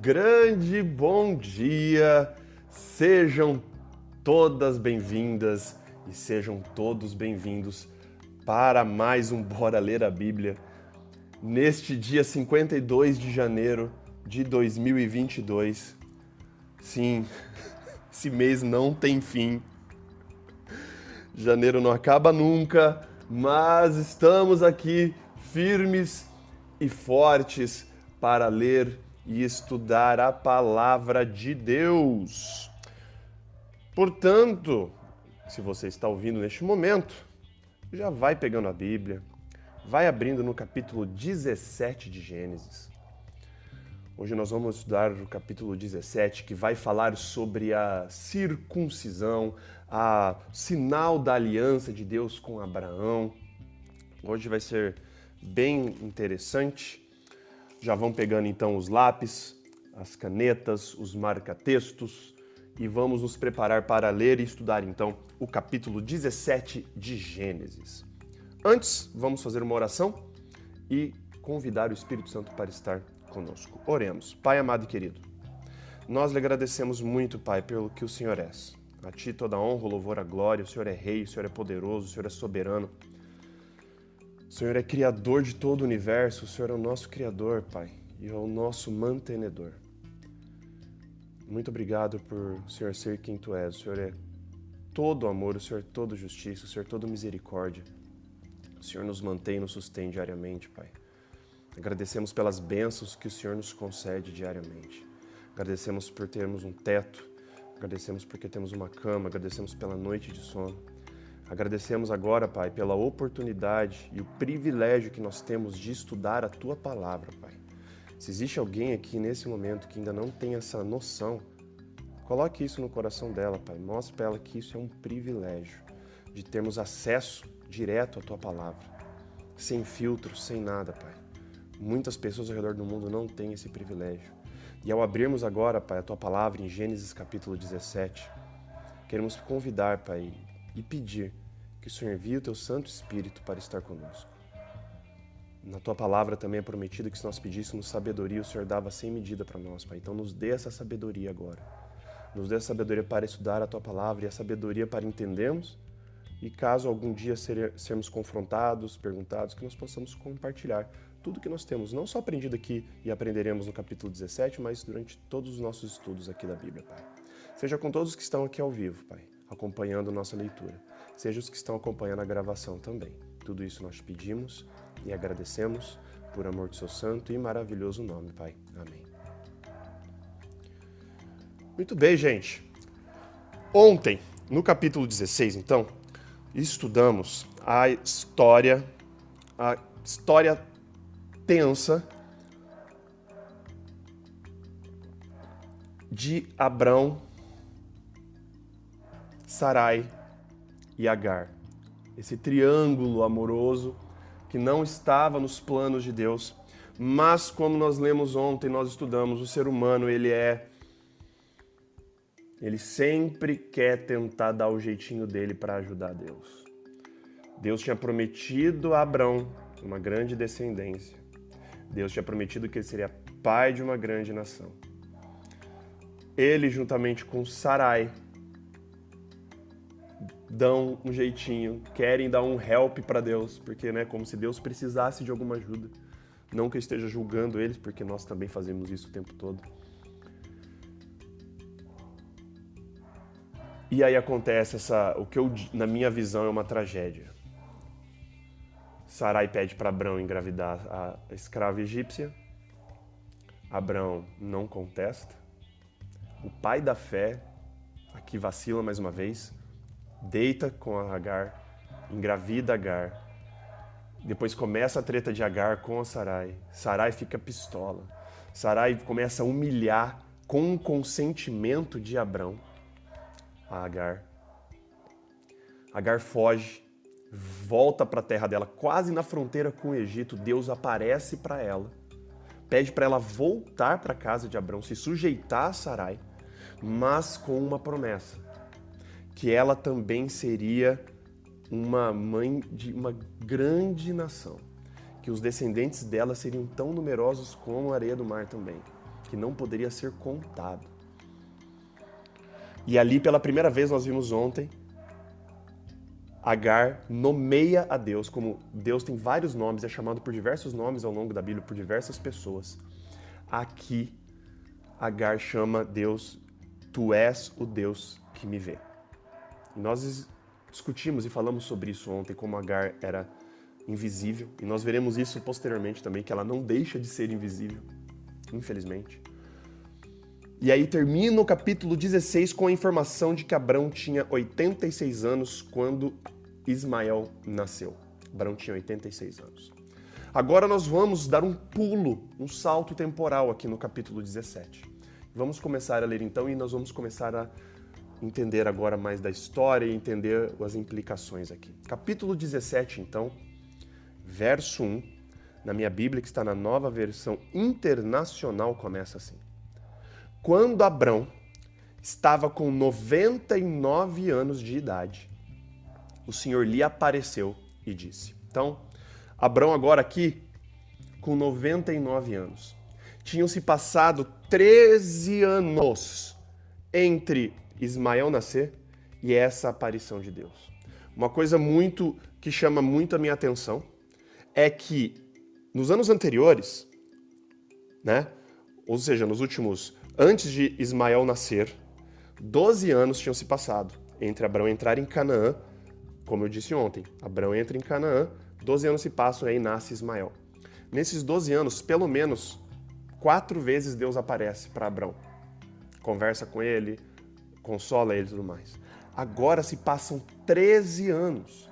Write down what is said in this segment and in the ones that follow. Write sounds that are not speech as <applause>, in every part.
grande bom dia! Sejam todas bem-vindas e sejam todos bem-vindos para mais um Bora Ler a Bíblia neste dia 52 de janeiro de 2022. Sim, <laughs> esse mês não tem fim. Janeiro não acaba nunca, mas estamos aqui firmes e fortes para ler e estudar a palavra de Deus. Portanto, se você está ouvindo neste momento, já vai pegando a Bíblia, vai abrindo no capítulo 17 de Gênesis. Hoje nós vamos estudar o capítulo 17, que vai falar sobre a circuncisão, a sinal da aliança de Deus com Abraão. Hoje vai ser bem interessante. Já vão pegando então os lápis, as canetas, os marca-textos e vamos nos preparar para ler e estudar então o capítulo 17 de Gênesis. Antes, vamos fazer uma oração e convidar o Espírito Santo para estar conosco. Oremos. Pai amado e querido, nós lhe agradecemos muito, Pai, pelo que o Senhor é. A Ti toda a honra, o louvor, a glória. O Senhor é rei, o Senhor é poderoso, o Senhor é soberano. O Senhor é criador de todo o universo, o Senhor é o nosso criador, Pai, e é o nosso mantenedor. Muito obrigado por o Senhor ser quem Tu és. O Senhor é todo amor, o Senhor é todo justiça, o Senhor é todo misericórdia. O Senhor nos mantém e nos sustém diariamente, Pai. Agradecemos pelas bênçãos que o Senhor nos concede diariamente. Agradecemos por termos um teto, agradecemos porque temos uma cama, agradecemos pela noite de sono. Agradecemos agora, Pai, pela oportunidade e o privilégio que nós temos de estudar a Tua palavra, Pai. Se existe alguém aqui nesse momento que ainda não tem essa noção, coloque isso no coração dela, Pai. Mostre para ela que isso é um privilégio de termos acesso direto à Tua palavra, sem filtro, sem nada, Pai. Muitas pessoas ao redor do mundo não têm esse privilégio. E ao abrirmos agora, Pai, a Tua palavra em Gênesis capítulo 17, queremos convidar, Pai, e pedir que o Senhor envie o teu Santo Espírito para estar conosco. Na tua palavra também é prometido que se nós pedíssemos sabedoria, o Senhor dava sem medida para nós, Pai. Então nos dê essa sabedoria agora. Nos dê a sabedoria para estudar a tua palavra e a sabedoria para entendermos e caso algum dia ser, sermos confrontados, perguntados, que nós possamos compartilhar tudo que nós temos, não só aprendido aqui e aprenderemos no capítulo 17, mas durante todos os nossos estudos aqui da Bíblia, Pai. Seja com todos que estão aqui ao vivo, Pai, acompanhando nossa leitura seja os que estão acompanhando a gravação também. Tudo isso nós pedimos e agradecemos por amor do seu santo e maravilhoso nome, Pai. Amém. Muito bem, gente. Ontem, no capítulo 16, então, estudamos a história, a história tensa de Abrão, Sarai e Agar. Esse triângulo amoroso que não estava nos planos de Deus, mas como nós lemos ontem, nós estudamos, o ser humano, ele é ele sempre quer tentar dar o jeitinho dele para ajudar Deus. Deus tinha prometido a Abraão uma grande descendência. Deus tinha prometido que ele seria pai de uma grande nação. Ele, juntamente com Sarai, dão um jeitinho, querem dar um help para Deus, porque né, como se Deus precisasse de alguma ajuda. Não que eu esteja julgando eles, porque nós também fazemos isso o tempo todo. E aí acontece essa, o que eu, na minha visão é uma tragédia. Sarai pede para Abrão engravidar a escrava egípcia. Abrão não contesta. O pai da fé aqui vacila mais uma vez deita com a Agar, engravida Agar. Depois começa a treta de Agar com a Sarai. Sarai fica pistola. Sarai começa a humilhar com o consentimento de Abrão a Agar. Agar foge, volta para a terra dela, quase na fronteira com o Egito. Deus aparece para ela, pede para ela voltar para a casa de Abrão, se sujeitar a Sarai, mas com uma promessa que ela também seria uma mãe de uma grande nação, que os descendentes dela seriam tão numerosos como a areia do mar também. que não poderia ser contado. E ali, pela primeira vez, nós vimos ontem, Agar nomeia a Deus, como Deus tem vários nomes, é chamado por diversos nomes ao longo da Bíblia, por diversas pessoas. Aqui, Agar chama Deus, Tu és o Deus que me vê. Nós discutimos e falamos sobre isso ontem, como Agar era invisível, e nós veremos isso posteriormente também, que ela não deixa de ser invisível, infelizmente. E aí termina o capítulo 16 com a informação de que Abraão tinha 86 anos quando Ismael nasceu. Abraão tinha 86 anos. Agora nós vamos dar um pulo, um salto temporal aqui no capítulo 17. Vamos começar a ler então e nós vamos começar a entender agora mais da história e entender as implicações aqui. Capítulo 17, então, verso 1, na minha Bíblia, que está na nova versão internacional, começa assim. Quando Abrão estava com 99 anos de idade, o Senhor lhe apareceu e disse. Então, Abrão agora aqui com 99 anos. Tinham se passado 13 anos entre Ismael nascer e essa aparição de Deus. Uma coisa muito que chama muito a minha atenção é que nos anos anteriores, né? Ou seja, nos últimos Antes de Ismael nascer, 12 anos tinham se passado entre Abraão entrar em Canaã, como eu disse ontem. Abraão entra em Canaã, 12 anos se passam e aí nasce Ismael. Nesses 12 anos, pelo menos quatro vezes Deus aparece para Abraão. Conversa com ele, consola ele e tudo mais. Agora se passam 13 anos.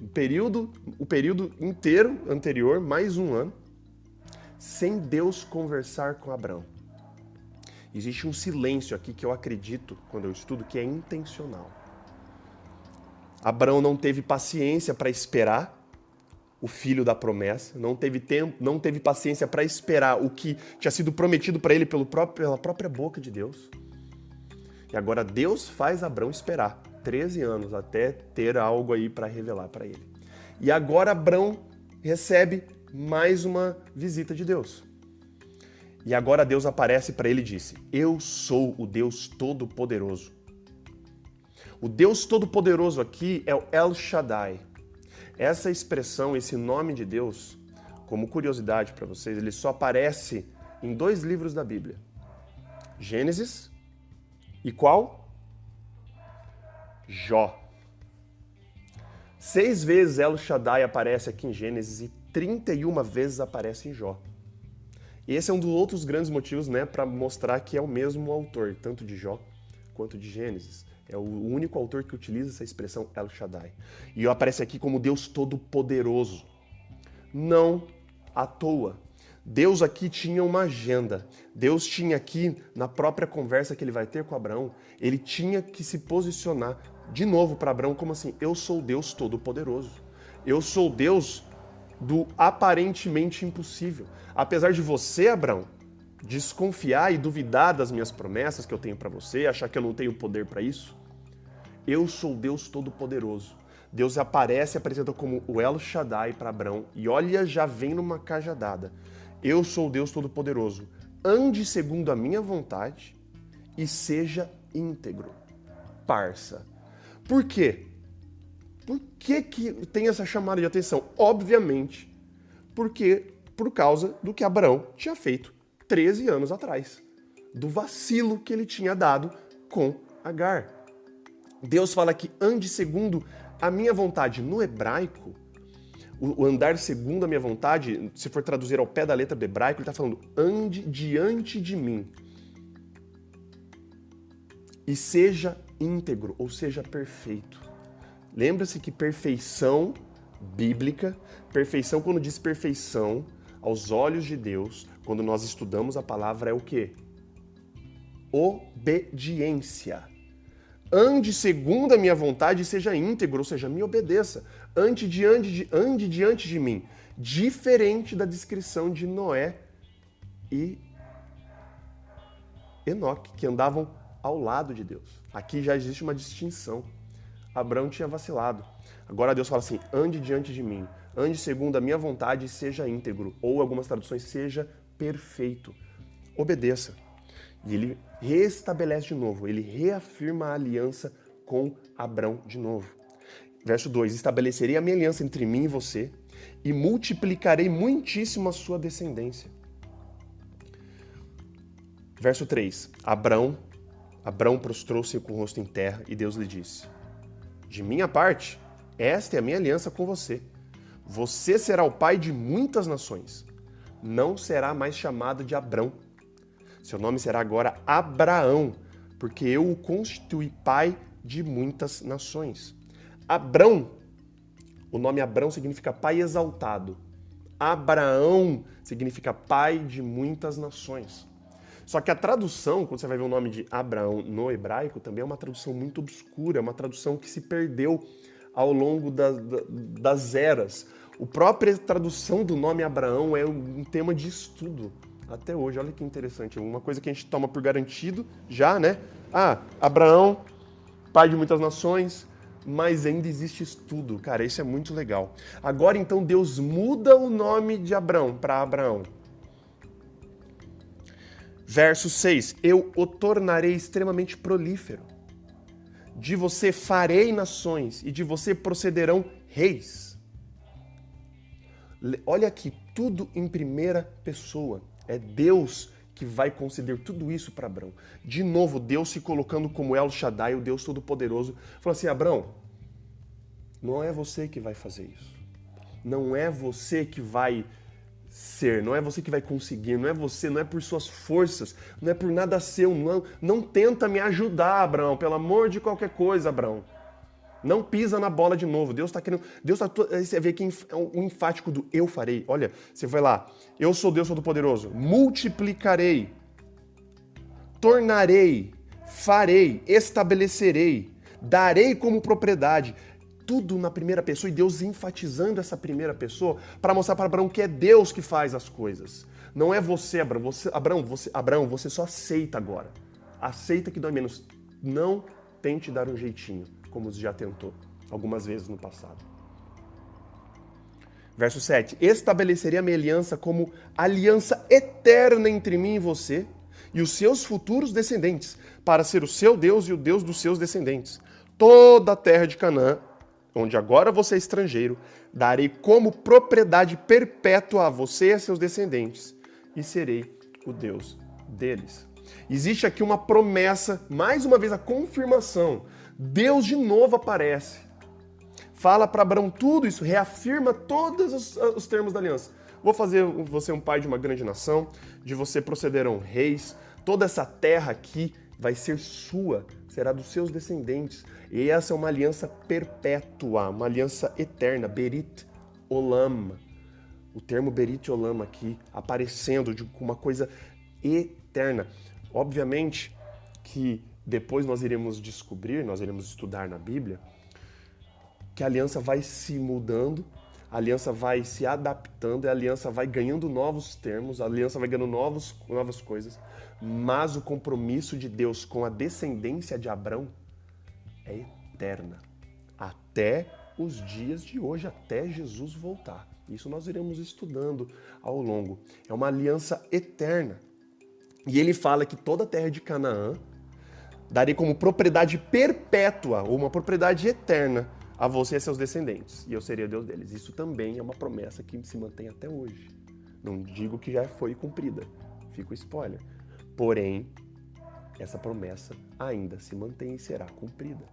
O período, o período inteiro anterior, mais um ano, sem Deus conversar com Abraão. Existe um silêncio aqui que eu acredito, quando eu estudo, que é intencional. Abraão não teve paciência para esperar o filho da promessa, não teve tempo, não teve paciência para esperar o que tinha sido prometido para ele pelo próprio, pela própria boca de Deus. E agora Deus faz Abraão esperar 13 anos até ter algo aí para revelar para ele. E agora Abraão recebe mais uma visita de Deus. E agora Deus aparece para ele e disse: Eu sou o Deus Todo-Poderoso. O Deus Todo-Poderoso aqui é o El Shaddai. Essa expressão, esse nome de Deus, como curiosidade para vocês, ele só aparece em dois livros da Bíblia: Gênesis e qual? Jó. Seis vezes El Shaddai aparece aqui em Gênesis e 31 vezes aparece em Jó. E esse é um dos outros grandes motivos, né, para mostrar que é o mesmo autor, tanto de Jó quanto de Gênesis. É o único autor que utiliza essa expressão El Shaddai. E aparece aqui como Deus Todo-Poderoso. Não à toa. Deus aqui tinha uma agenda. Deus tinha aqui, na própria conversa que ele vai ter com Abraão, ele tinha que se posicionar de novo para Abraão como assim: Eu sou Deus Todo-Poderoso. Eu sou Deus do aparentemente impossível. Apesar de você, Abraão, desconfiar e duvidar das minhas promessas que eu tenho para você, achar que eu não tenho poder para isso, eu sou Deus Todo-Poderoso. Deus aparece e apresenta como o El Shaddai para Abraão e olha, já vem numa cajadada. Eu sou Deus Todo-Poderoso. Ande segundo a minha vontade e seja íntegro. Parça. Por quê? Por que, que tem essa chamada de atenção? Obviamente, porque por causa do que Abraão tinha feito 13 anos atrás, do vacilo que ele tinha dado com Agar. Deus fala que ande segundo a minha vontade. No hebraico, o andar segundo a minha vontade, se for traduzir ao pé da letra do hebraico, ele está falando ande diante de mim e seja íntegro, ou seja perfeito. Lembra-se que perfeição bíblica, perfeição, quando diz perfeição, aos olhos de Deus, quando nós estudamos a palavra, é o que? Obediência. Ande segundo a minha vontade e seja íntegro, ou seja, me obedeça. Ande diante de, ande diante de mim. Diferente da descrição de Noé e Enoque, que andavam ao lado de Deus. Aqui já existe uma distinção. Abraão tinha vacilado. Agora Deus fala assim: ande diante de mim, ande segundo a minha vontade e seja íntegro. Ou algumas traduções, seja perfeito. obedeça. E ele restabelece de novo, ele reafirma a aliança com Abrão de novo. Verso 2: Estabelecerei a minha aliança entre mim e você, e multiplicarei muitíssimo a sua descendência. Verso 3: Abrão, Abrão prostrou-se com o rosto em terra, e Deus lhe disse: De minha parte, esta é a minha aliança com você. Você será o pai de muitas nações. Não será mais chamado de Abrão. Seu nome será agora Abraão, porque eu o constituí pai de muitas nações. Abrão, o nome Abrão significa pai exaltado. Abraão significa pai de muitas nações. Só que a tradução, quando você vai ver o nome de Abraão no hebraico, também é uma tradução muito obscura, é uma tradução que se perdeu ao longo da, da, das eras. A própria tradução do nome Abraão é um tema de estudo até hoje. Olha que interessante, uma coisa que a gente toma por garantido já, né? Ah, Abraão, pai de muitas nações, mas ainda existe estudo. Cara, isso é muito legal. Agora então Deus muda o nome de Abraão para Abraão. Verso 6: Eu o tornarei extremamente prolífero. De você farei nações e de você procederão reis. Olha aqui, tudo em primeira pessoa. É Deus que vai conceder tudo isso para Abraão. De novo, Deus se colocando como El Shaddai, o Deus Todo-Poderoso, falou assim: Abraão, não é você que vai fazer isso. Não é você que vai ser, não é você que vai conseguir, não é você, não é por suas forças, não é por nada seu, não, não tenta me ajudar, Abraão, pelo amor de qualquer coisa, Abraão. Não pisa na bola de novo. Deus está querendo. Deus está. Você vê aqui o enfático do eu farei. Olha, você vai lá. Eu sou Deus Todo-Poderoso. Multiplicarei, tornarei, farei, estabelecerei, darei como propriedade. Tudo na primeira pessoa e Deus enfatizando essa primeira pessoa para mostrar para Abraão que é Deus que faz as coisas. Não é você, Abraão. Você, Abraão, você, Abraão, você só aceita agora. Aceita que dói menos. Não tente dar um jeitinho como já tentou algumas vezes no passado. Verso 7: Estabelecerei a minha aliança como aliança eterna entre mim e você e os seus futuros descendentes, para ser o seu Deus e o Deus dos seus descendentes. Toda a terra de Canaã, onde agora você é estrangeiro, darei como propriedade perpétua a você e a seus descendentes, e serei o Deus deles. Existe aqui uma promessa, mais uma vez a confirmação Deus de novo aparece. Fala para Abraão tudo isso, reafirma todos os, os, termos da aliança. Vou fazer você um pai de uma grande nação, de você procederão reis, toda essa terra aqui vai ser sua, será dos seus descendentes. E essa é uma aliança perpétua, uma aliança eterna, Berit Olam. O termo Berit Olam aqui aparecendo de uma coisa eterna. Obviamente que depois nós iremos descobrir, nós iremos estudar na Bíblia, que a aliança vai se mudando, a aliança vai se adaptando, a aliança vai ganhando novos termos, a aliança vai ganhando novos, novas coisas, mas o compromisso de Deus com a descendência de Abraão é eterna, até os dias de hoje, até Jesus voltar. Isso nós iremos estudando ao longo. É uma aliança eterna. E ele fala que toda a terra de Canaã, darei como propriedade perpétua, ou uma propriedade eterna, a você e a seus descendentes, e eu seria Deus deles. Isso também é uma promessa que se mantém até hoje. Não digo que já foi cumprida, fica o spoiler. Porém, essa promessa ainda se mantém e será cumprida.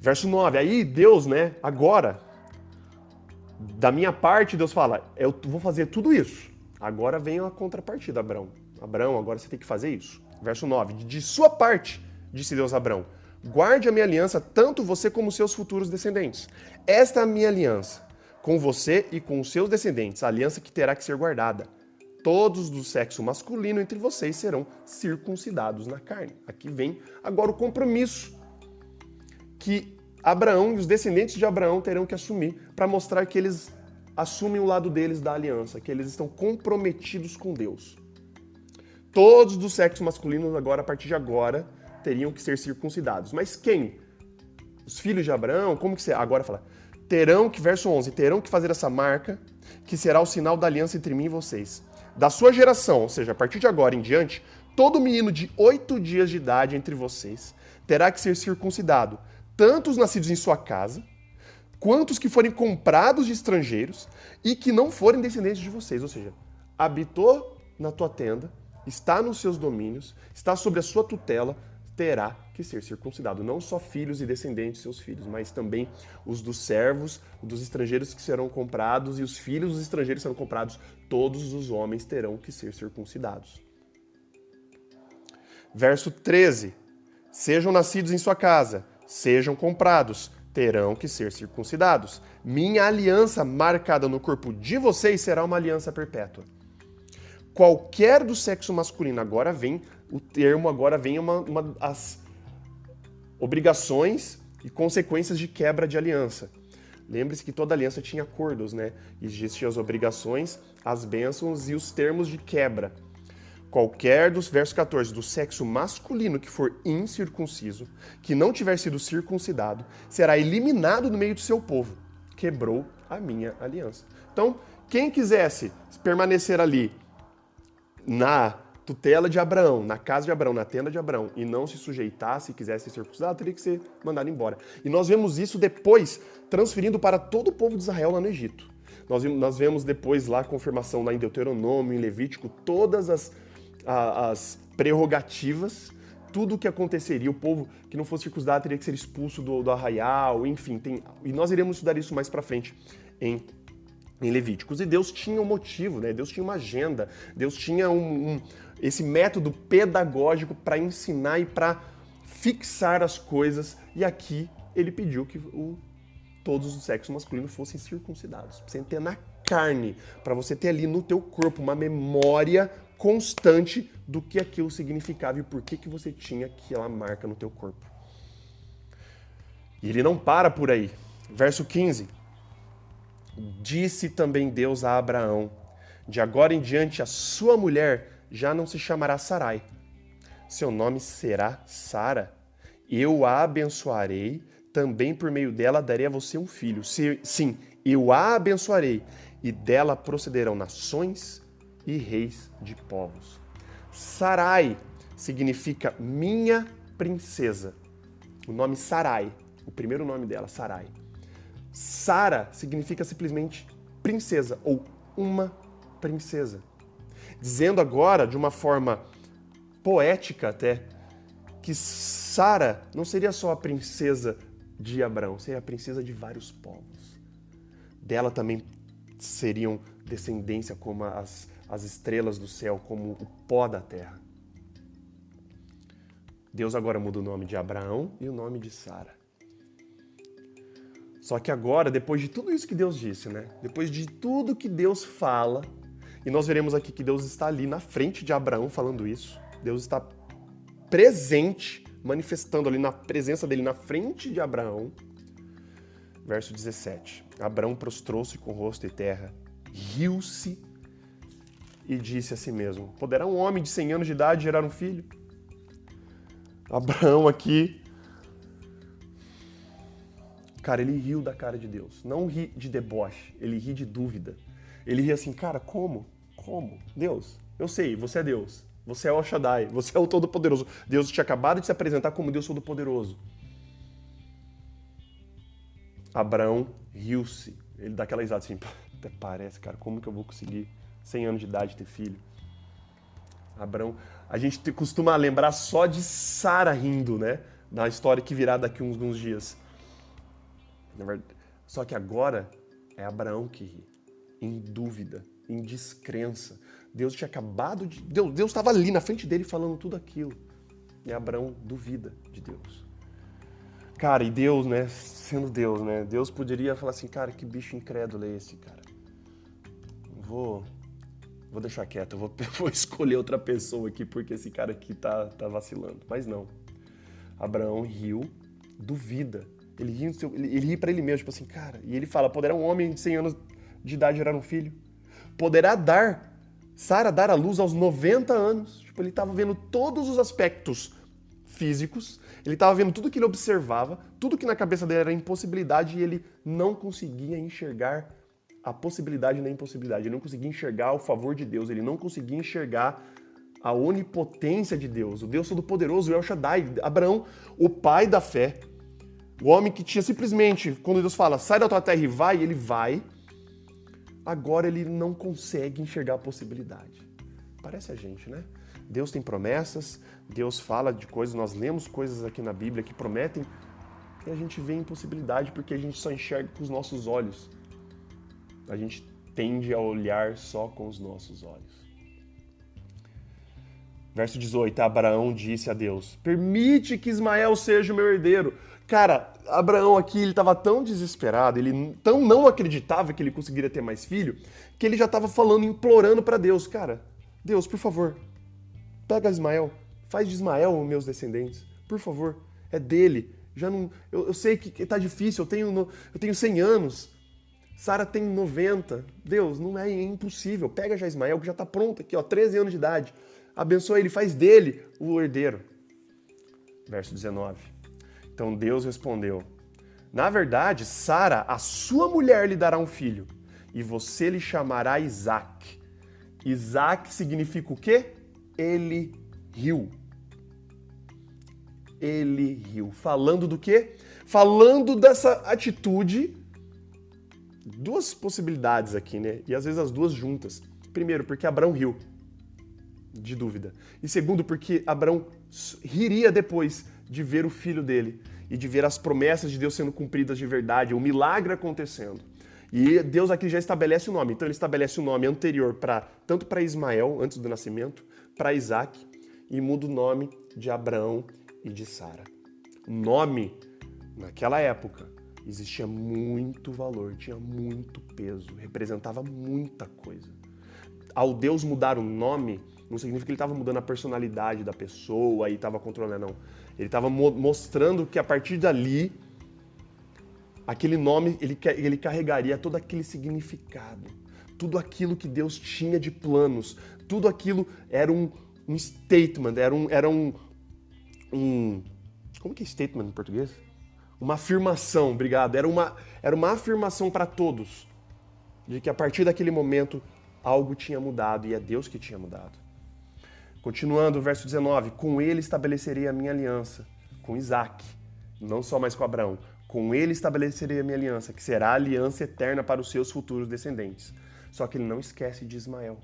Verso 9, aí Deus, né, agora, da minha parte, Deus fala: Eu vou fazer tudo isso. Agora vem a contrapartida, Abraão. Abraão, agora você tem que fazer isso. Verso 9: De sua parte, disse Deus a Abraão, guarde a minha aliança, tanto você como seus futuros descendentes. Esta é a minha aliança, com você e com os seus descendentes, a aliança que terá que ser guardada. Todos do sexo masculino entre vocês serão circuncidados na carne. Aqui vem agora o compromisso que Abraão e os descendentes de Abraão terão que assumir para mostrar que eles assumem o lado deles da aliança, que eles estão comprometidos com Deus. Todos do sexo masculino, agora, a partir de agora, teriam que ser circuncidados. Mas quem? Os filhos de Abraão? Como que você. Agora fala. Terão que, verso 11, terão que fazer essa marca, que será o sinal da aliança entre mim e vocês. da sua geração, ou seja, a partir de agora em diante, todo menino de oito dias de idade entre vocês terá que ser circuncidado, tanto os nascidos em sua casa, quanto os que forem comprados de estrangeiros e que não forem descendentes de vocês. Ou seja, habitou na tua tenda, está nos seus domínios, está sobre a sua tutela, terá que ser circuncidado. Não só filhos e descendentes de seus filhos, mas também os dos servos, dos estrangeiros que serão comprados e os filhos dos estrangeiros serão comprados. Todos os homens terão que ser circuncidados. Verso 13: Sejam nascidos em sua casa, sejam comprados, terão que ser circuncidados. Minha aliança marcada no corpo de vocês será uma aliança perpétua. Qualquer do sexo masculino, agora vem o termo, agora vem uma, uma as obrigações e consequências de quebra de aliança. Lembre-se que toda aliança tinha acordos, né? Existiam as obrigações, as bênçãos e os termos de quebra. Qualquer dos versos 14 do sexo masculino que for incircunciso, que não tiver sido circuncidado, será eliminado do meio do seu povo. Quebrou a minha aliança. Então, quem quisesse permanecer ali na tutela de Abraão, na casa de Abraão, na tenda de Abraão, e não se sujeitasse e quisesse ser circuncidado, teria que ser mandado embora. E nós vemos isso depois transferindo para todo o povo de Israel lá no Egito. Nós, nós vemos depois lá a confirmação lá em Deuteronômio, em Levítico, todas as as prerrogativas, tudo o que aconteceria, o povo que não fosse circuncidado teria que ser expulso do, do arraial, enfim, tem, e nós iremos estudar isso mais para frente em, em Levíticos. E Deus tinha um motivo, né? Deus tinha uma agenda, Deus tinha um, um esse método pedagógico para ensinar e para fixar as coisas, e aqui ele pediu que o, todos os sexos masculinos fossem circuncidados, você ter na carne, para você ter ali no teu corpo uma memória constante do que aquilo significava e por que, que você tinha aquela marca no teu corpo. E ele não para por aí. Verso 15. Disse também Deus a Abraão: De agora em diante a sua mulher já não se chamará Sarai. Seu nome será Sara. Eu a abençoarei, também por meio dela darei a você um filho. Sim, eu a abençoarei, e dela procederão nações e reis de povos. Sarai significa minha princesa. O nome Sarai, o primeiro nome dela, Sarai. Sara significa simplesmente princesa ou uma princesa. Dizendo agora, de uma forma poética até, que Sara não seria só a princesa de Abraão, seria a princesa de vários povos. Dela também seriam descendência como as as estrelas do céu como o pó da terra. Deus agora muda o nome de Abraão e o nome de Sara. Só que agora, depois de tudo isso que Deus disse, né? Depois de tudo que Deus fala, e nós veremos aqui que Deus está ali na frente de Abraão falando isso. Deus está presente, manifestando ali na presença dele na frente de Abraão. Verso 17. Abraão prostrou-se com rosto e terra, riu-se e disse a si mesmo: Poderá um homem de 100 anos de idade gerar um filho? Abraão aqui. Cara, ele riu da cara de Deus. Não ri de deboche, ele ri de dúvida. Ele ri assim, cara, como? Como? Deus, eu sei, você é Deus. Você é o Shaddai, você é o Todo-Poderoso. Deus tinha acabado de se apresentar como Deus Todo-Poderoso. Abraão riu-se. Ele dá aquela risada assim, até parece, cara, como que eu vou conseguir 100 anos de idade ter filho. Abraão, a gente costuma lembrar só de Sara rindo, né? Na história que virá daqui uns, uns dias. Só que agora é Abraão que ri, em dúvida, em descrença. Deus tinha acabado de. Deus estava ali na frente dele falando tudo aquilo. E Abraão duvida de Deus. Cara, e Deus, né? Sendo Deus, né? Deus poderia falar assim, cara, que bicho incrédulo é esse, cara? Vou vou deixar quieto, vou, <laughs> vou, escolher outra pessoa aqui porque esse cara aqui tá, tá vacilando. Mas não. Abraão riu, duvida. Ele ri, ele, ele ri para ele mesmo, tipo assim, cara. E ele fala: poderá um homem de 100 anos de idade gerar um filho? Poderá dar, Sara dar a luz aos 90 anos? Tipo, ele estava vendo todos os aspectos físicos, ele estava vendo tudo que ele observava, tudo que na cabeça dele era impossibilidade e ele não conseguia enxergar a possibilidade na impossibilidade. Ele não conseguia enxergar o favor de Deus, ele não conseguia enxergar a onipotência de Deus, o Deus Todo-Poderoso, o El Shaddai, Abraão, o pai da fé, o homem que tinha simplesmente, quando Deus fala, sai da tua terra e vai, ele vai, agora ele não consegue enxergar a possibilidade. Parece a gente, né? Deus tem promessas, Deus fala de coisas, nós lemos coisas aqui na Bíblia que prometem e a gente vê impossibilidade porque a gente só enxerga com os nossos olhos. A gente tende a olhar só com os nossos olhos. Verso 18: Abraão disse a Deus: Permite que Ismael seja o meu herdeiro. Cara, Abraão aqui ele estava tão desesperado, ele tão não acreditava que ele conseguiria ter mais filho, que ele já estava falando, implorando para Deus: Cara, Deus, por favor, pega Ismael, faz de Ismael meus descendentes, por favor, é dele. Já não, eu, eu sei que está difícil, eu tenho, eu tenho 100 anos, Sara tem 90. Deus, não é, é impossível. Pega já Ismael, que já está pronto aqui, ó, 13 anos de idade abençoa ele, faz dele o herdeiro. Verso 19. Então Deus respondeu: Na verdade, Sara, a sua mulher, lhe dará um filho, e você lhe chamará Isaac. Isaac significa o quê? Ele riu. Ele riu. Falando do quê? Falando dessa atitude. Duas possibilidades aqui, né? E às vezes as duas juntas. Primeiro, porque Abraão riu de dúvida. E segundo, porque Abraão riria depois de ver o filho dele e de ver as promessas de Deus sendo cumpridas de verdade, o milagre acontecendo. E Deus aqui já estabelece o nome. Então ele estabelece o nome anterior para tanto para Ismael antes do nascimento, para Isaac e muda o nome de Abraão e de Sara. Nome naquela época existia muito valor, tinha muito peso, representava muita coisa. Ao Deus mudar o nome, não significa que ele estava mudando a personalidade da pessoa e estava controlando, não. Ele estava mo mostrando que a partir dali, aquele nome, ele, ele carregaria todo aquele significado. Tudo aquilo que Deus tinha de planos. Tudo aquilo era um, um statement, era um, era um, um... Como que é statement em português? Uma afirmação, obrigado. Era uma, era uma afirmação para todos. De que a partir daquele momento algo tinha mudado e é Deus que tinha mudado. Continuando o verso 19: Com ele estabelecerei a minha aliança, com Isaac, não só mais com Abraão. Com ele estabelecerei a minha aliança, que será a aliança eterna para os seus futuros descendentes. Só que ele não esquece de Ismael.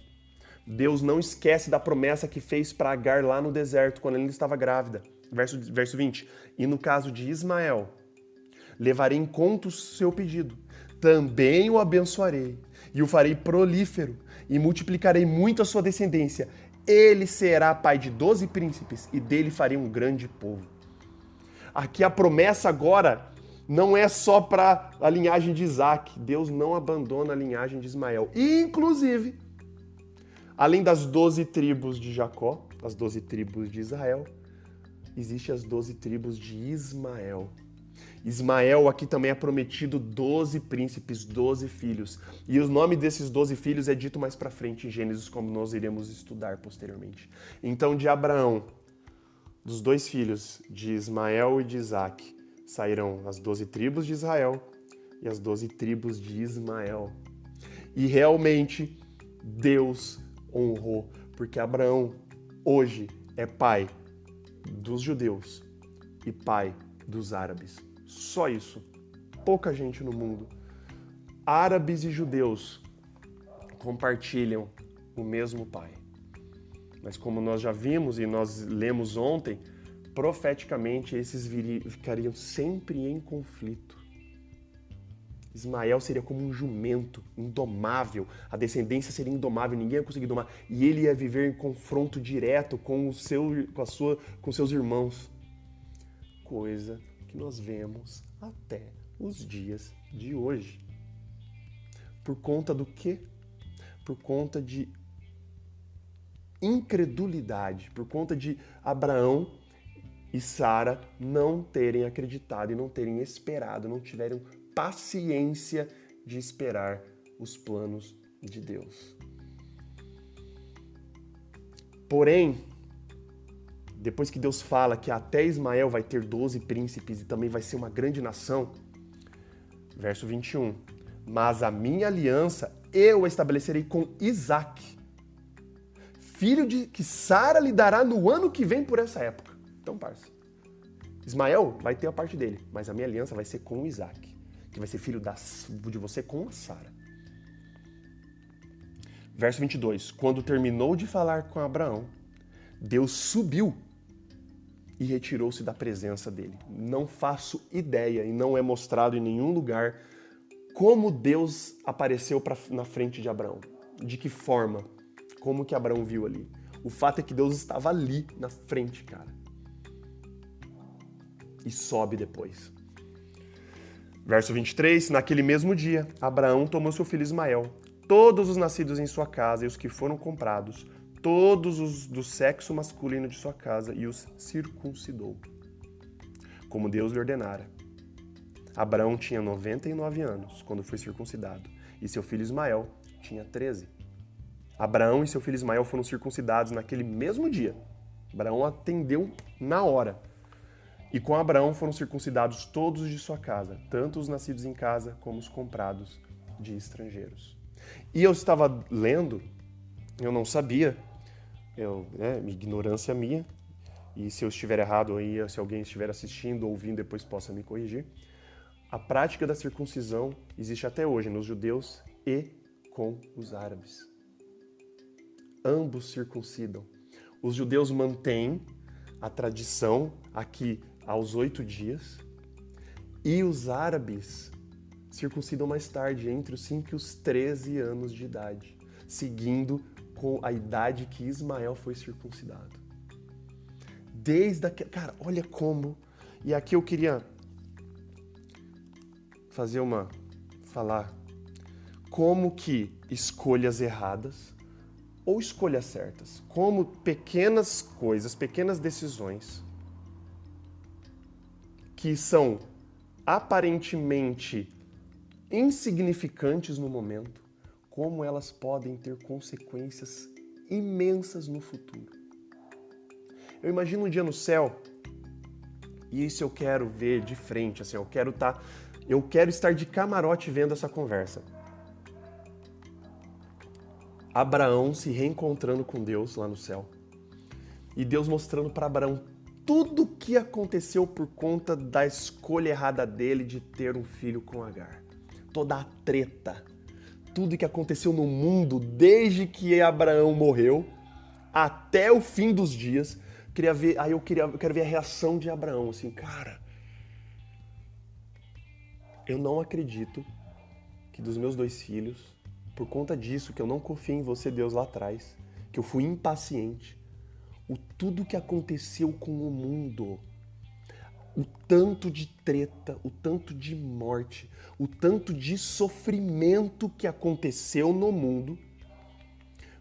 Deus não esquece da promessa que fez para Agar lá no deserto, quando ele estava grávida. Verso, verso 20. E no caso de Ismael, levarei em conta o seu pedido. Também o abençoarei e o farei prolífero e multiplicarei muito a sua descendência ele será pai de doze príncipes e dele farei um grande povo. Aqui a promessa agora não é só para a linhagem de Isaac. Deus não abandona a linhagem de Ismael. Inclusive, além das doze tribos de Jacó, as doze tribos de Israel, existem as doze tribos de Ismael. Ismael aqui também é prometido 12 príncipes, 12 filhos. E o nome desses 12 filhos é dito mais para frente em Gênesis, como nós iremos estudar posteriormente. Então, de Abraão, dos dois filhos, de Ismael e de Isaac, sairão as 12 tribos de Israel e as 12 tribos de Ismael. E realmente Deus honrou, porque Abraão hoje é pai dos judeus e pai dos árabes. Só isso. Pouca gente no mundo. Árabes e judeus compartilham o mesmo Pai. Mas como nós já vimos e nós lemos ontem, profeticamente esses ficariam sempre em conflito. Ismael seria como um jumento, indomável. A descendência seria indomável, ninguém ia conseguir domar. E ele ia viver em confronto direto com, o seu, com, a sua, com seus irmãos. Coisa que nós vemos até os dias de hoje. Por conta do quê? Por conta de incredulidade, por conta de Abraão e Sara não terem acreditado e não terem esperado, não tiveram paciência de esperar os planos de Deus. Porém, depois que Deus fala que até Ismael vai ter 12 príncipes e também vai ser uma grande nação, verso 21. mas a minha aliança eu estabelecerei com Isaac, filho de que Sara lhe dará no ano que vem por essa época. Então, parça, Ismael vai ter a parte dele, mas a minha aliança vai ser com Isaac, que vai ser filho de você com a Sara. Verso 22. Quando terminou de falar com Abraão, Deus subiu e retirou-se da presença dele. Não faço ideia e não é mostrado em nenhum lugar como Deus apareceu pra, na frente de Abraão. De que forma? Como que Abraão viu ali? O fato é que Deus estava ali na frente, cara. E sobe depois. Verso 23: Naquele mesmo dia, Abraão tomou seu filho Ismael, todos os nascidos em sua casa e os que foram comprados, todos os do sexo masculino de sua casa e os circuncidou, como Deus lhe ordenara. Abraão tinha 99 anos quando foi circuncidado e seu filho Ismael tinha 13. Abraão e seu filho Ismael foram circuncidados naquele mesmo dia. Abraão atendeu na hora. E com Abraão foram circuncidados todos de sua casa, tanto os nascidos em casa como os comprados de estrangeiros. E eu estava lendo, eu não sabia eu, né, ignorância minha, e se eu estiver errado aí, se alguém estiver assistindo ou ouvindo, depois possa me corrigir. A prática da circuncisão existe até hoje nos judeus e com os árabes. Ambos circuncidam. Os judeus mantêm a tradição aqui aos oito dias e os árabes circuncidam mais tarde, entre os 5 e os 13 anos de idade, seguindo com a idade que Ismael foi circuncidado. Desde aquele. Cara, olha como. E aqui eu queria fazer uma. falar como que escolhas erradas ou escolhas certas, como pequenas coisas, pequenas decisões que são aparentemente insignificantes no momento, como elas podem ter consequências imensas no futuro. Eu imagino um dia no céu, e isso eu quero ver de frente, assim, eu quero estar, tá, eu quero estar de camarote vendo essa conversa. Abraão se reencontrando com Deus lá no céu. E Deus mostrando para Abraão tudo o que aconteceu por conta da escolha errada dele de ter um filho com Agar. Toda a treta, tudo que aconteceu no mundo desde que Abraão morreu até o fim dos dias. Queria ver, aí eu queria, eu quero ver a reação de Abraão, assim, cara. Eu não acredito que dos meus dois filhos, por conta disso que eu não confiei em você, Deus, lá atrás, que eu fui impaciente, o tudo que aconteceu com o mundo o tanto de treta, o tanto de morte, o tanto de sofrimento que aconteceu no mundo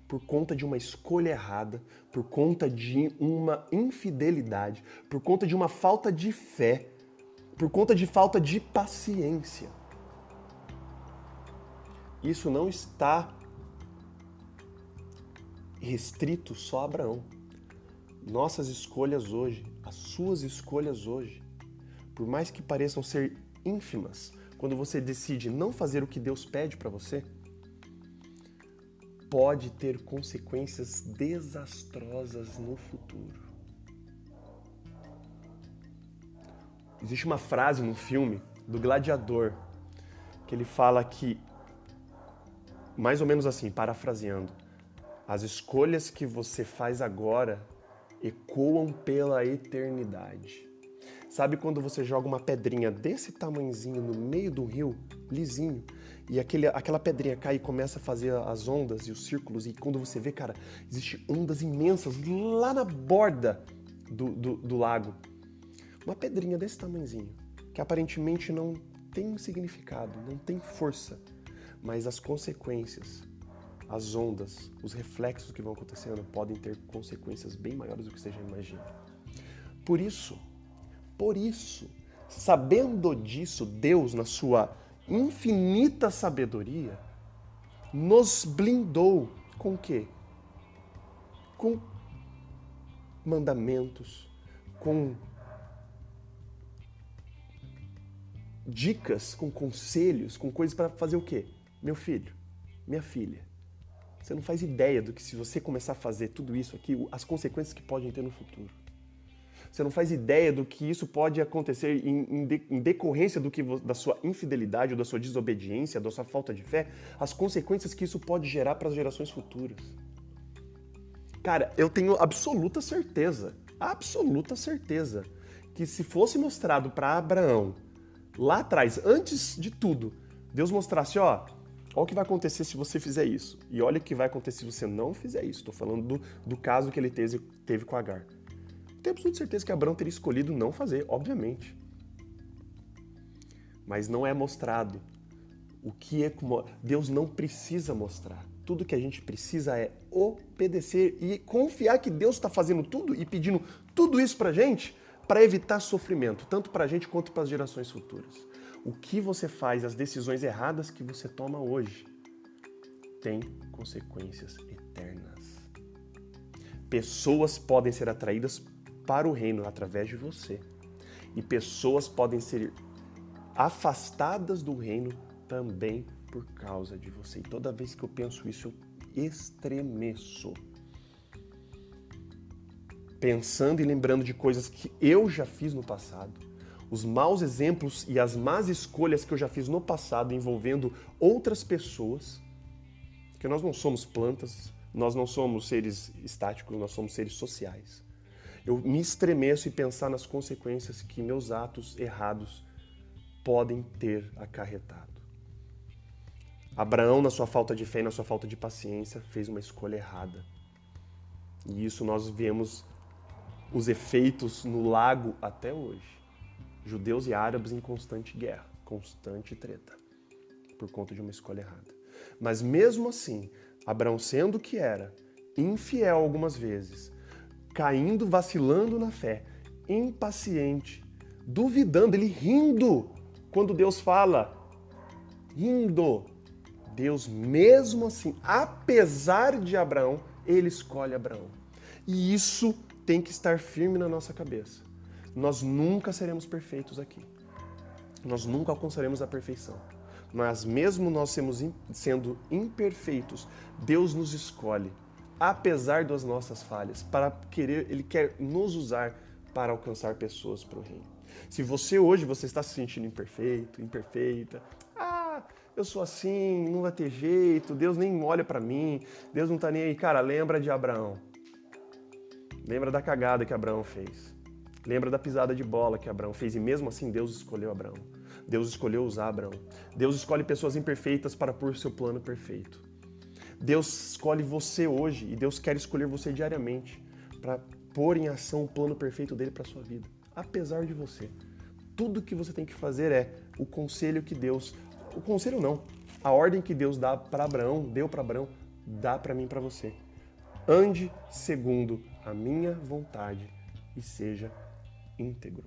por conta de uma escolha errada, por conta de uma infidelidade, por conta de uma falta de fé, por conta de falta de paciência. Isso não está restrito só a Abraão. Nossas escolhas hoje, as suas escolhas hoje, por mais que pareçam ser ínfimas, quando você decide não fazer o que Deus pede para você, pode ter consequências desastrosas no futuro. Existe uma frase no filme do Gladiador que ele fala que, mais ou menos assim, parafraseando, as escolhas que você faz agora ecoam pela eternidade. Sabe quando você joga uma pedrinha desse tamanhozinho no meio do rio, lisinho, e aquele, aquela pedrinha cai e começa a fazer as ondas e os círculos, e quando você vê, cara, existem ondas imensas lá na borda do, do, do lago. Uma pedrinha desse tamanhozinho, que aparentemente não tem significado, não tem força, mas as consequências, as ondas, os reflexos que vão acontecendo podem ter consequências bem maiores do que você já imagina. Por isso, por isso, sabendo disso, Deus, na sua infinita sabedoria, nos blindou com quê? Com mandamentos, com dicas, com conselhos, com coisas para fazer o quê? Meu filho, minha filha, você não faz ideia do que se você começar a fazer tudo isso aqui, as consequências que podem ter no futuro. Você não faz ideia do que isso pode acontecer em, em, de, em decorrência do que da sua infidelidade, ou da sua desobediência, da sua falta de fé, as consequências que isso pode gerar para as gerações futuras. Cara, eu tenho absoluta certeza, absoluta certeza, que se fosse mostrado para Abraão lá atrás, antes de tudo, Deus mostrasse, ó, olha o que vai acontecer se você fizer isso. E olha o que vai acontecer se você não fizer isso. Estou falando do, do caso que ele teve, teve com Agar tenho absoluta certeza que Abraão teria escolhido não fazer, obviamente. Mas não é mostrado. O que é como Deus não precisa mostrar. Tudo que a gente precisa é obedecer e confiar que Deus está fazendo tudo e pedindo tudo isso para gente para evitar sofrimento, tanto para a gente quanto para as gerações futuras. O que você faz, as decisões erradas que você toma hoje, tem consequências eternas. Pessoas podem ser atraídas para o reino através de você. E pessoas podem ser afastadas do reino também por causa de você. E toda vez que eu penso isso, eu estremeço. Pensando e lembrando de coisas que eu já fiz no passado, os maus exemplos e as más escolhas que eu já fiz no passado envolvendo outras pessoas, que nós não somos plantas, nós não somos seres estáticos, nós somos seres sociais eu me estremeço e pensar nas consequências que meus atos errados podem ter acarretado. Abraão, na sua falta de fé e na sua falta de paciência, fez uma escolha errada. E isso nós vemos os efeitos no lago até hoje. Judeus e árabes em constante guerra, constante treta, por conta de uma escolha errada. Mas mesmo assim, Abraão, sendo o que era, infiel algumas vezes, caindo, vacilando na fé, impaciente, duvidando, ele rindo quando Deus fala, rindo. Deus, mesmo assim, apesar de Abraão, ele escolhe Abraão. E isso tem que estar firme na nossa cabeça. Nós nunca seremos perfeitos aqui. Nós nunca alcançaremos a perfeição. Mas mesmo nós sendo imperfeitos, Deus nos escolhe apesar das nossas falhas, para querer, ele quer nos usar para alcançar pessoas para o reino. Se você hoje você está se sentindo imperfeito, imperfeita, ah, eu sou assim, não vai ter jeito, Deus nem olha para mim, Deus não está nem aí, cara, lembra de Abraão. Lembra da cagada que Abraão fez. Lembra da pisada de bola que Abraão fez e mesmo assim Deus escolheu Abraão. Deus escolheu usar Abraão. Deus escolhe pessoas imperfeitas para pôr seu plano perfeito. Deus escolhe você hoje e Deus quer escolher você diariamente para pôr em ação o plano perfeito dele para sua vida, apesar de você. Tudo que você tem que fazer é o conselho que Deus, o conselho não, a ordem que Deus dá para Abraão, deu para Abraão, dá para mim, para você. Ande segundo a minha vontade e seja íntegro.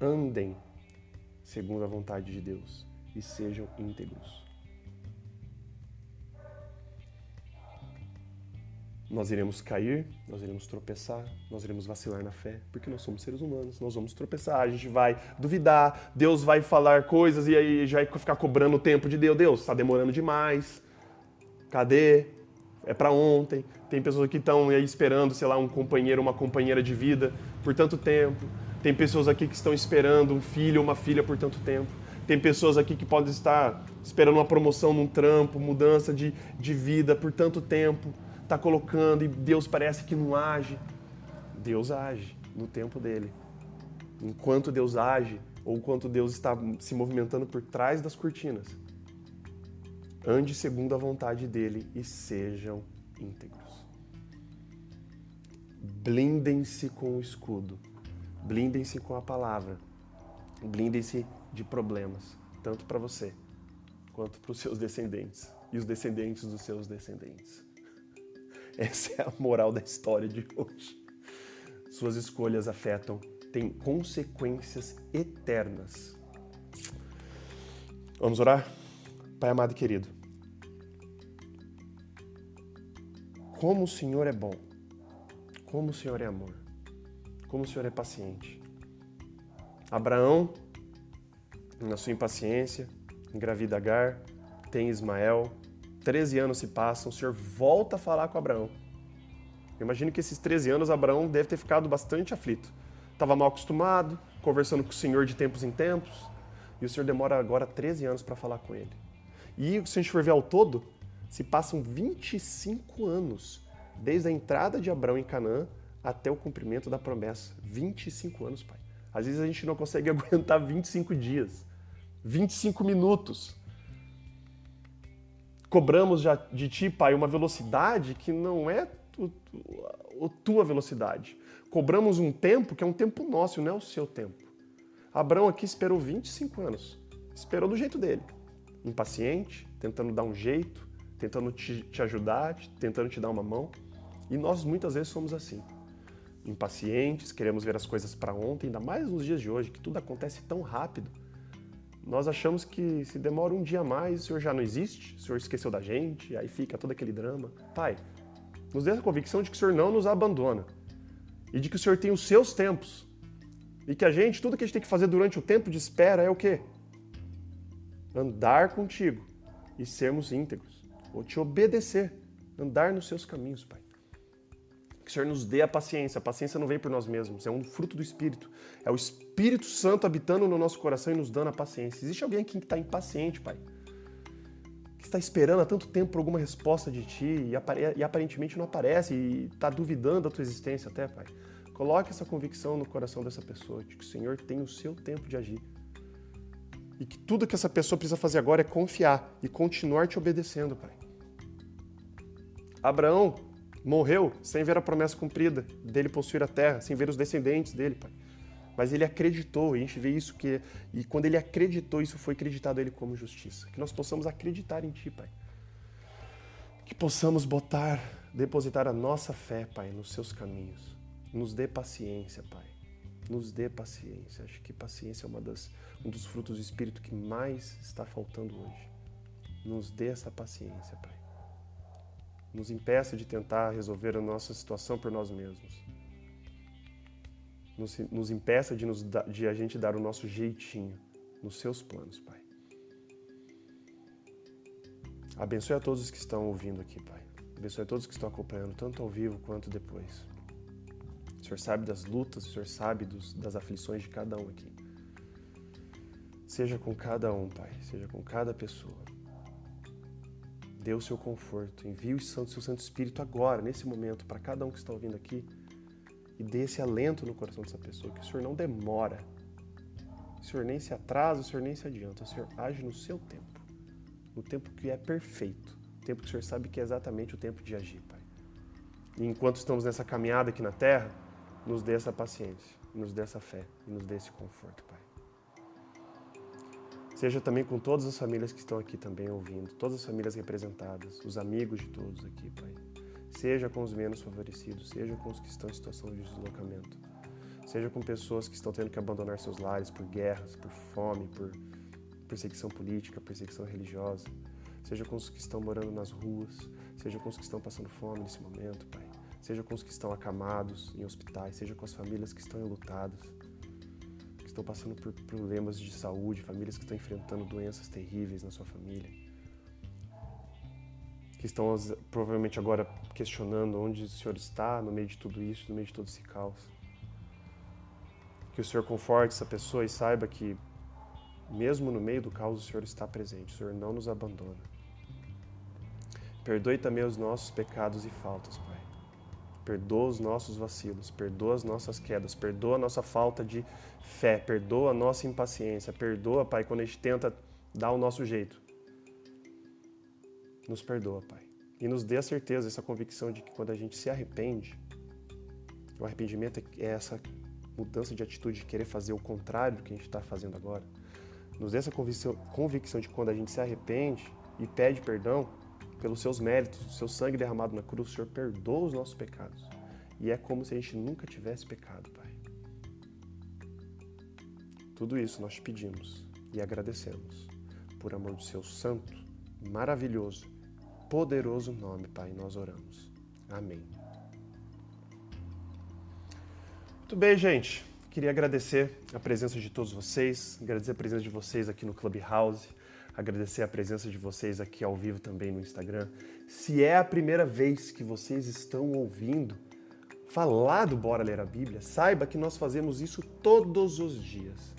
Andem segundo a vontade de Deus e sejam íntegros. Nós iremos cair, nós iremos tropeçar, nós iremos vacilar na fé, porque nós somos seres humanos, nós vamos tropeçar, a gente vai duvidar, Deus vai falar coisas e aí já vai ficar cobrando o tempo de Deus. Deus, está demorando demais. Cadê? É para ontem. Tem pessoas que estão aí esperando, sei lá, um companheiro, uma companheira de vida por tanto tempo. Tem pessoas aqui que estão esperando um filho ou uma filha por tanto tempo. Tem pessoas aqui que podem estar esperando uma promoção num trampo, mudança de, de vida por tanto tempo está colocando e Deus parece que não age. Deus age no tempo dele. Enquanto Deus age, ou enquanto Deus está se movimentando por trás das cortinas, ande segundo a vontade dele e sejam íntegros. Blindem-se com o escudo, blindem-se com a palavra, blindem-se de problemas, tanto para você quanto para os seus descendentes e os descendentes dos seus descendentes. <laughs> Essa é a moral da história de hoje. Suas escolhas afetam, têm consequências eternas. Vamos orar? Pai amado e querido, como o Senhor é bom, como o Senhor é amor, como o Senhor é paciente. Abraão, na sua impaciência, engravida Agar, tem Ismael, 13 anos se passam, o Senhor volta a falar com Abraão. Eu imagino que esses 13 anos Abraão deve ter ficado bastante aflito. Estava mal acostumado, conversando com o Senhor de tempos em tempos, e o Senhor demora agora 13 anos para falar com ele. E se a gente for ver ao todo, se passam 25 anos desde a entrada de Abraão em Canaã até o cumprimento da promessa. 25 anos, pai. Às vezes a gente não consegue <laughs> aguentar 25 dias, 25 minutos. Cobramos já de ti, pai, uma velocidade que não é a tua velocidade. Cobramos um tempo que é um tempo nosso, não é o seu tempo. Abraão aqui esperou 25 anos. Esperou do jeito dele. Impaciente, tentando dar um jeito, tentando te, te ajudar, tentando te dar uma mão. E nós muitas vezes somos assim. Impacientes, queremos ver as coisas para ontem, ainda mais nos dias de hoje, que tudo acontece tão rápido. Nós achamos que se demora um dia mais, o Senhor já não existe, o Senhor esqueceu da gente, aí fica todo aquele drama. Pai, nos dê a convicção de que o Senhor não nos abandona e de que o Senhor tem os seus tempos. E que a gente, tudo que a gente tem que fazer durante o tempo de espera é o quê? Andar contigo e sermos íntegros, ou te obedecer, andar nos seus caminhos, Pai. Que o Senhor nos dê a paciência. A paciência não vem por nós mesmos, é um fruto do Espírito. É o Espírito Santo habitando no nosso coração e nos dando a paciência. Existe alguém aqui que está impaciente, Pai? Que está esperando há tanto tempo por alguma resposta de Ti e, aparentemente não aparece e está duvidando da Tua existência até, Pai. Coloque essa convicção no coração dessa pessoa, de que o Senhor tem o seu tempo de agir. E que tudo que essa pessoa precisa fazer agora é confiar e continuar te obedecendo, Pai. Abraão morreu sem ver a promessa cumprida, dele possuir a terra, sem ver os descendentes dele, Pai. Mas ele acreditou, e a gente vê isso que e quando ele acreditou, isso foi acreditado a ele como justiça. Que nós possamos acreditar em ti, Pai. Que possamos botar, depositar a nossa fé, Pai, nos seus caminhos. Nos dê paciência, Pai. Nos dê paciência. Acho que paciência é uma das, um dos frutos do Espírito que mais está faltando hoje. Nos dê essa paciência, Pai nos impeça de tentar resolver a nossa situação por nós mesmos. Nos, nos impeça de, nos, de a gente dar o nosso jeitinho nos seus planos, Pai. Abençoe a todos que estão ouvindo aqui, Pai. Abençoe a todos que estão acompanhando, tanto ao vivo quanto depois. O Senhor sabe das lutas, o Senhor sabe dos, das aflições de cada um aqui. Seja com cada um, Pai. Seja com cada pessoa dê o seu conforto, envie o seu Santo Espírito agora, nesse momento, para cada um que está ouvindo aqui, e dê esse alento no coração dessa pessoa, que o Senhor não demora, o Senhor nem se atrasa, o Senhor nem se adianta, o Senhor age no seu tempo, no tempo que é perfeito, o tempo que o Senhor sabe que é exatamente o tempo de agir, Pai. E enquanto estamos nessa caminhada aqui na terra, nos dê essa paciência, nos dê essa fé, e nos dê esse conforto, Pai. Seja também com todas as famílias que estão aqui também ouvindo, todas as famílias representadas, os amigos de todos aqui, Pai. Seja com os menos favorecidos, seja com os que estão em situação de deslocamento. Seja com pessoas que estão tendo que abandonar seus lares por guerras, por fome, por perseguição política, perseguição religiosa. Seja com os que estão morando nas ruas, seja com os que estão passando fome nesse momento, Pai. Seja com os que estão acamados em hospitais, seja com as famílias que estão enlutadas estão passando por problemas de saúde, famílias que estão enfrentando doenças terríveis na sua família, que estão provavelmente agora questionando onde o Senhor está no meio de tudo isso, no meio de todo esse caos. Que o Senhor conforte essa pessoa e saiba que, mesmo no meio do caos, o Senhor está presente, o Senhor não nos abandona. Perdoe também os nossos pecados e faltas. Perdoa os nossos vacilos, perdoa as nossas quedas, perdoa a nossa falta de fé, perdoa a nossa impaciência, perdoa, Pai, quando a gente tenta dar o nosso jeito. Nos perdoa, Pai. E nos dê a certeza, essa convicção de que quando a gente se arrepende, o arrependimento é essa mudança de atitude de querer fazer o contrário do que a gente está fazendo agora. Nos dê essa convicção, convicção de quando a gente se arrepende e pede perdão, pelos seus méritos, o seu sangue derramado na cruz, o Senhor perdoa os nossos pecados. E é como se a gente nunca tivesse pecado, Pai. Tudo isso nós te pedimos e agradecemos. Por amor do seu santo, maravilhoso, poderoso nome, Pai, nós oramos. Amém. Muito bem, gente. queria agradecer a presença de todos vocês, agradecer a presença de vocês aqui no Clubhouse, agradecer a presença de vocês aqui ao vivo também no Instagram. Se é a primeira vez que vocês estão ouvindo falar do Bora Ler a Bíblia, saiba que nós fazemos isso todos os dias.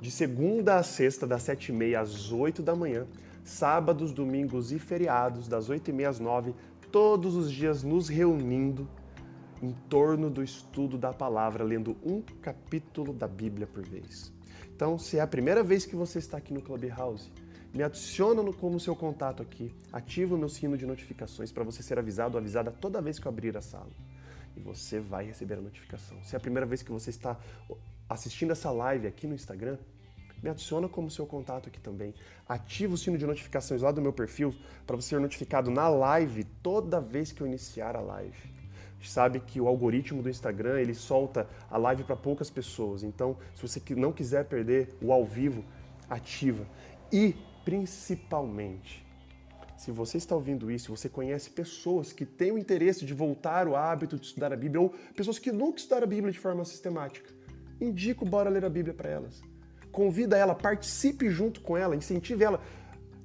De segunda a sexta, das sete e meia às oito da manhã, sábados, domingos e feriados, das oito e meia às nove, todos os dias nos reunindo em torno do estudo da palavra, lendo um capítulo da Bíblia por vez. Então, se é a primeira vez que você está aqui no Clubhouse, me adiciona no, como seu contato aqui, ativa o meu sino de notificações para você ser avisado ou avisada toda vez que eu abrir a sala. E você vai receber a notificação. Se é a primeira vez que você está assistindo essa live aqui no Instagram, me adiciona como seu contato aqui também. Ativa o sino de notificações lá do meu perfil para você ser notificado na live toda vez que eu iniciar a live sabe que o algoritmo do Instagram ele solta a live para poucas pessoas. Então, se você não quiser perder o ao vivo, ativa. E principalmente, se você está ouvindo isso, você conhece pessoas que têm o interesse de voltar o hábito de estudar a Bíblia ou pessoas que nunca estudaram a Bíblia de forma sistemática, indica o Bora Ler a Bíblia para elas. Convida ela, participe junto com ela, incentive ela.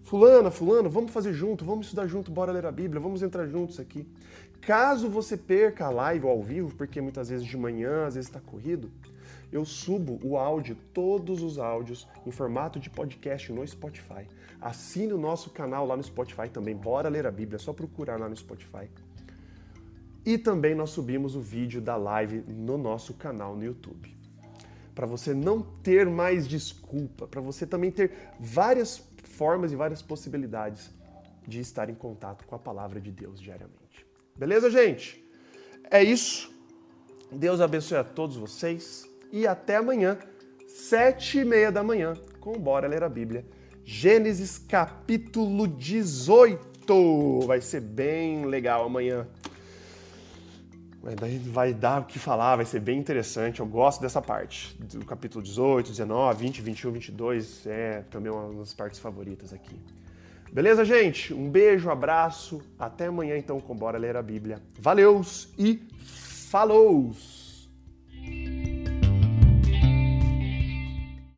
Fulana, fulano, vamos fazer junto, vamos estudar junto, bora ler a Bíblia, vamos entrar juntos aqui. Caso você perca a live ao vivo, porque muitas vezes de manhã, às vezes está corrido, eu subo o áudio, todos os áudios, em formato de podcast no Spotify. Assine o nosso canal lá no Spotify também, bora ler a Bíblia, é só procurar lá no Spotify. E também nós subimos o vídeo da live no nosso canal no YouTube. Para você não ter mais desculpa, para você também ter várias formas e várias possibilidades de estar em contato com a palavra de Deus diariamente. Beleza, gente? É isso. Deus abençoe a todos vocês e até amanhã, sete e meia da manhã, com Bora Ler a Bíblia. Gênesis capítulo 18. Vai ser bem legal amanhã. Vai dar o que falar, vai ser bem interessante. Eu gosto dessa parte, do capítulo 18, 19, 20, 21, 22. É também uma das partes favoritas aqui. Beleza, gente? Um beijo, abraço. Até amanhã, então, com Bora Ler a Bíblia. Valeus e falou!